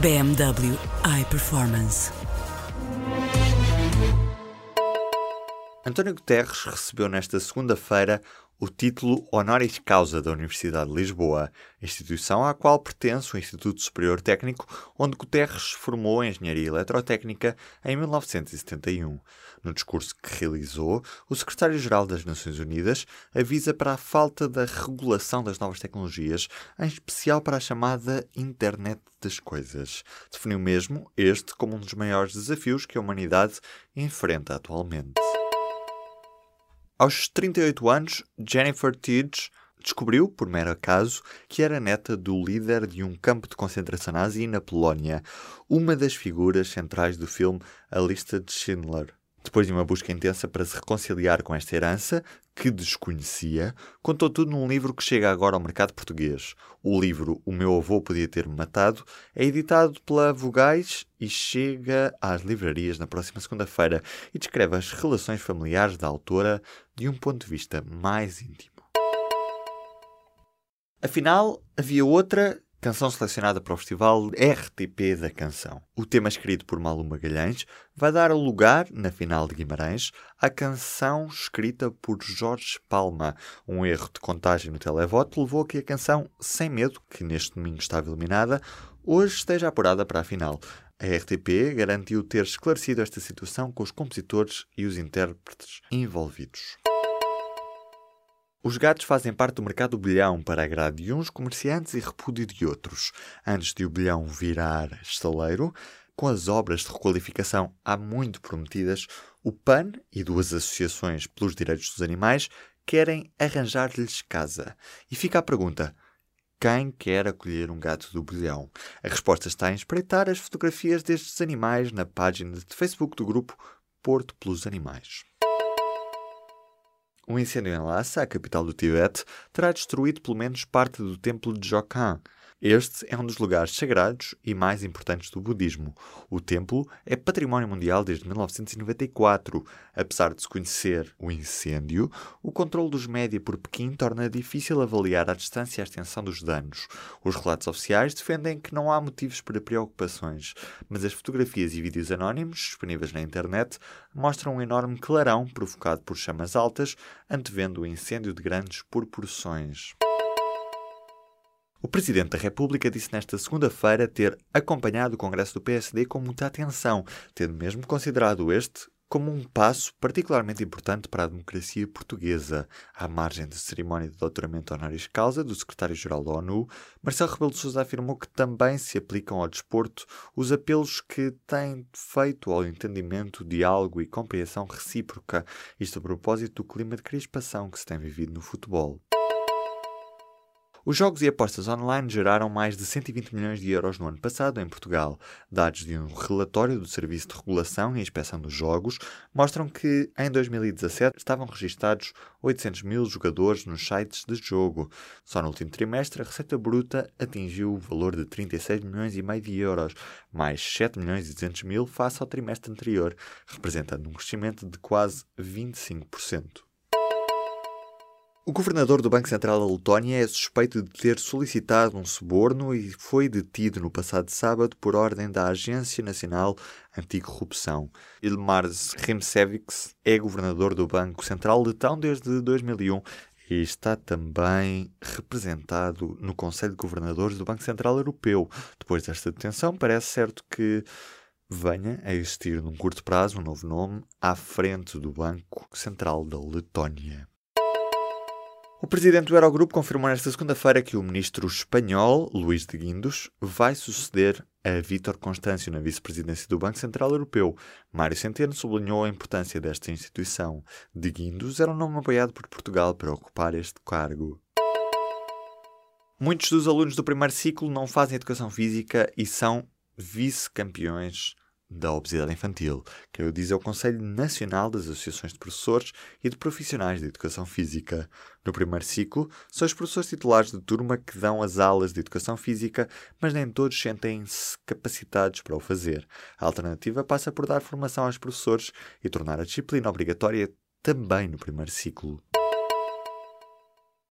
BMW iPerformance. António Guterres recebeu nesta segunda-feira o título Honoris Causa da Universidade de Lisboa, instituição à qual pertence o Instituto Superior Técnico, onde Guterres formou Engenharia Eletrotécnica em 1971. No discurso que realizou, o secretário-geral das Nações Unidas avisa para a falta da regulação das novas tecnologias, em especial para a chamada Internet das Coisas. Definiu mesmo este como um dos maiores desafios que a humanidade enfrenta atualmente. Aos 38 anos, Jennifer Tidge descobriu, por mero acaso, que era neta do líder de um campo de concentração nazi na Polónia, uma das figuras centrais do filme A Lista de Schindler. Depois de uma busca intensa para se reconciliar com esta herança, que desconhecia, contou tudo num livro que chega agora ao mercado português. O livro O Meu Avô Podia Ter-me Matado é editado pela Vogais e chega às livrarias na próxima segunda-feira e descreve as relações familiares da autora de um ponto de vista mais íntimo. Afinal, havia outra Canção selecionada para o Festival RTP da Canção. O tema escrito por Malu Magalhães vai dar lugar, na final de Guimarães, à canção escrita por Jorge Palma. Um erro de contagem no televoto levou a que a canção Sem Medo, que neste domingo estava eliminada, hoje esteja apurada para a final. A RTP garantiu ter esclarecido esta situação com os compositores e os intérpretes envolvidos. Os gatos fazem parte do mercado do bilhão para agrado de uns comerciantes e repúdio de outros. Antes de o bilhão virar estaleiro, com as obras de requalificação há muito prometidas, o PAN e duas associações pelos direitos dos animais querem arranjar-lhes casa. E fica a pergunta: quem quer acolher um gato do bilhão? A resposta está em espreitar as fotografias destes animais na página de Facebook do grupo Porto pelos Animais. Um incêndio em Lhasa, a capital do Tibete, terá destruído pelo menos parte do templo de Jokhan. Este é um dos lugares sagrados e mais importantes do budismo. O templo é património mundial desde 1994. Apesar de se conhecer o incêndio, o controle dos média por Pequim torna difícil avaliar a distância e a extensão dos danos. Os relatos oficiais defendem que não há motivos para preocupações, mas as fotografias e vídeos anónimos disponíveis na internet mostram um enorme clarão provocado por chamas altas, antevendo o incêndio de grandes proporções. O Presidente da República disse nesta segunda-feira ter acompanhado o Congresso do PSD com muita atenção, tendo mesmo considerado este como um passo particularmente importante para a democracia portuguesa. À margem da cerimónia de doutoramento honoris causa do secretário-geral da ONU, Marcelo Rebelo de Sousa afirmou que também se aplicam ao desporto os apelos que têm feito ao entendimento, diálogo e compreensão recíproca, isto a propósito do clima de crispação que se tem vivido no futebol. Os jogos e apostas online geraram mais de 120 milhões de euros no ano passado em Portugal. Dados de um relatório do Serviço de Regulação e Inspeção dos Jogos mostram que, em 2017, estavam registados 800 mil jogadores nos sites de jogo. Só no último trimestre, a receita bruta atingiu o valor de 36 milhões e meio de euros, mais 7 milhões e 200 mil face ao trimestre anterior, representando um crescimento de quase 25%. O governador do Banco Central da Letónia é suspeito de ter solicitado um suborno e foi detido no passado sábado por ordem da Agência Nacional Anticorrupção. Ilmars Rimsevics é governador do Banco Central letão desde 2001 e está também representado no Conselho de Governadores do Banco Central Europeu. Depois desta detenção, parece certo que venha a existir num curto prazo um novo nome à frente do Banco Central da Letónia. O presidente do Eurogrupo confirmou nesta segunda-feira que o ministro espanhol, Luís de Guindos, vai suceder a Vítor Constâncio na vice-presidência do Banco Central Europeu. Mário Centeno sublinhou a importância desta instituição. De Guindos era um nome apoiado por Portugal para ocupar este cargo. Muitos dos alunos do primeiro ciclo não fazem educação física e são vice-campeões da obesidade infantil. Quem o diz é o Conselho Nacional das Associações de Professores e de Profissionais de Educação Física. No primeiro ciclo, são os professores titulares de turma que dão as aulas de Educação Física, mas nem todos sentem-se capacitados para o fazer. A alternativa passa por dar formação aos professores e tornar a disciplina obrigatória também no primeiro ciclo.